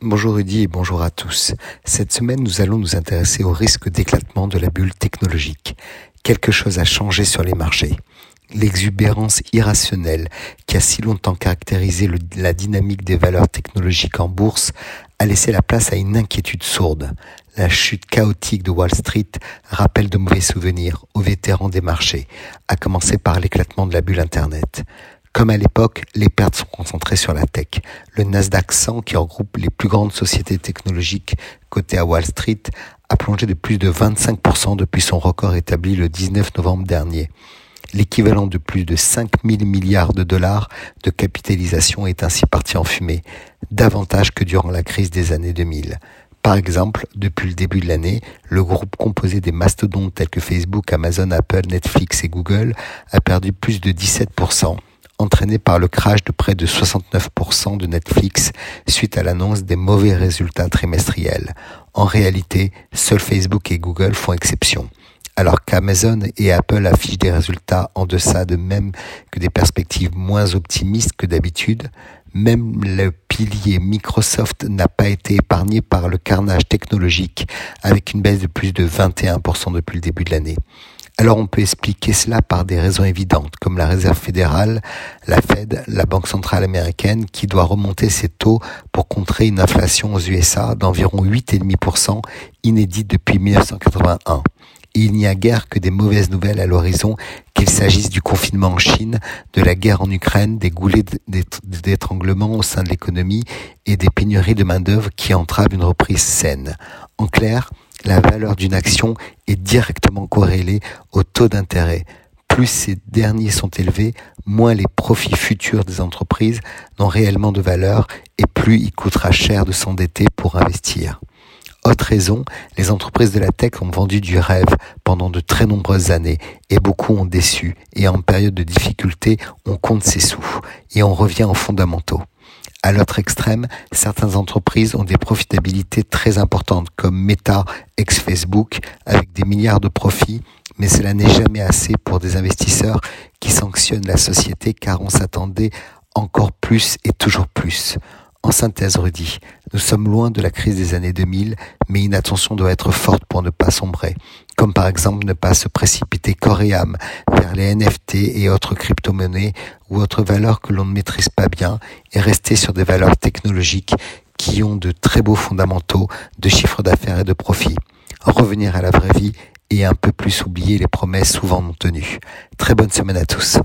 Bonjour Rudy et bonjour à tous. Cette semaine, nous allons nous intéresser au risque d'éclatement de la bulle technologique. Quelque chose a changé sur les marchés. L'exubérance irrationnelle qui a si longtemps caractérisé la dynamique des valeurs technologiques en bourse a laissé la place à une inquiétude sourde. La chute chaotique de Wall Street rappelle de mauvais souvenirs aux vétérans des marchés, à commencer par l'éclatement de la bulle Internet. Comme à l'époque, les pertes sont concentrées sur la tech. Le Nasdaq 100, qui regroupe les plus grandes sociétés technologiques cotées à Wall Street, a plongé de plus de 25% depuis son record établi le 19 novembre dernier. L'équivalent de plus de 5 000 milliards de dollars de capitalisation est ainsi parti en fumée, davantage que durant la crise des années 2000. Par exemple, depuis le début de l'année, le groupe composé des mastodontes tels que Facebook, Amazon, Apple, Netflix et Google a perdu plus de 17%, entraîné par le crash de près de 69% de Netflix suite à l'annonce des mauvais résultats trimestriels. En réalité, seuls Facebook et Google font exception. Alors qu'Amazon et Apple affichent des résultats en deçà de même que des perspectives moins optimistes que d'habitude, même le pilier Microsoft n'a pas été épargné par le carnage technologique avec une baisse de plus de 21% depuis le début de l'année. Alors on peut expliquer cela par des raisons évidentes, comme la Réserve fédérale, la Fed, la Banque centrale américaine, qui doit remonter ses taux pour contrer une inflation aux USA d'environ 8,5% inédite depuis 1981. Et il n'y a guère que des mauvaises nouvelles à l'horizon, qu'il s'agisse du confinement en Chine, de la guerre en Ukraine, des goulets d'étranglement au sein de l'économie et des pénuries de main-d'œuvre qui entravent une reprise saine. En clair, la valeur d'une action est directement corrélée au taux d'intérêt. Plus ces derniers sont élevés, moins les profits futurs des entreprises n'ont réellement de valeur et plus il coûtera cher de s'endetter pour investir. Autre raison, les entreprises de la tech ont vendu du rêve pendant de très nombreuses années et beaucoup ont déçu et en période de difficulté on compte ses sous et on revient aux fondamentaux. À l'autre extrême, certaines entreprises ont des profitabilités très importantes comme Meta, ex-Facebook, avec des milliards de profits, mais cela n'est jamais assez pour des investisseurs qui sanctionnent la société car on s'attendait encore plus et toujours plus. En synthèse, Rudy, nous sommes loin de la crise des années 2000, mais une attention doit être forte pour ne pas sombrer, comme par exemple ne pas se précipiter corps et âme vers les NFT et autres crypto-monnaies ou autres valeurs que l'on ne maîtrise pas bien et rester sur des valeurs technologiques qui ont de très beaux fondamentaux de chiffre d'affaires et de profit. Revenir à la vraie vie et un peu plus oublier les promesses souvent non tenues. Très bonne semaine à tous.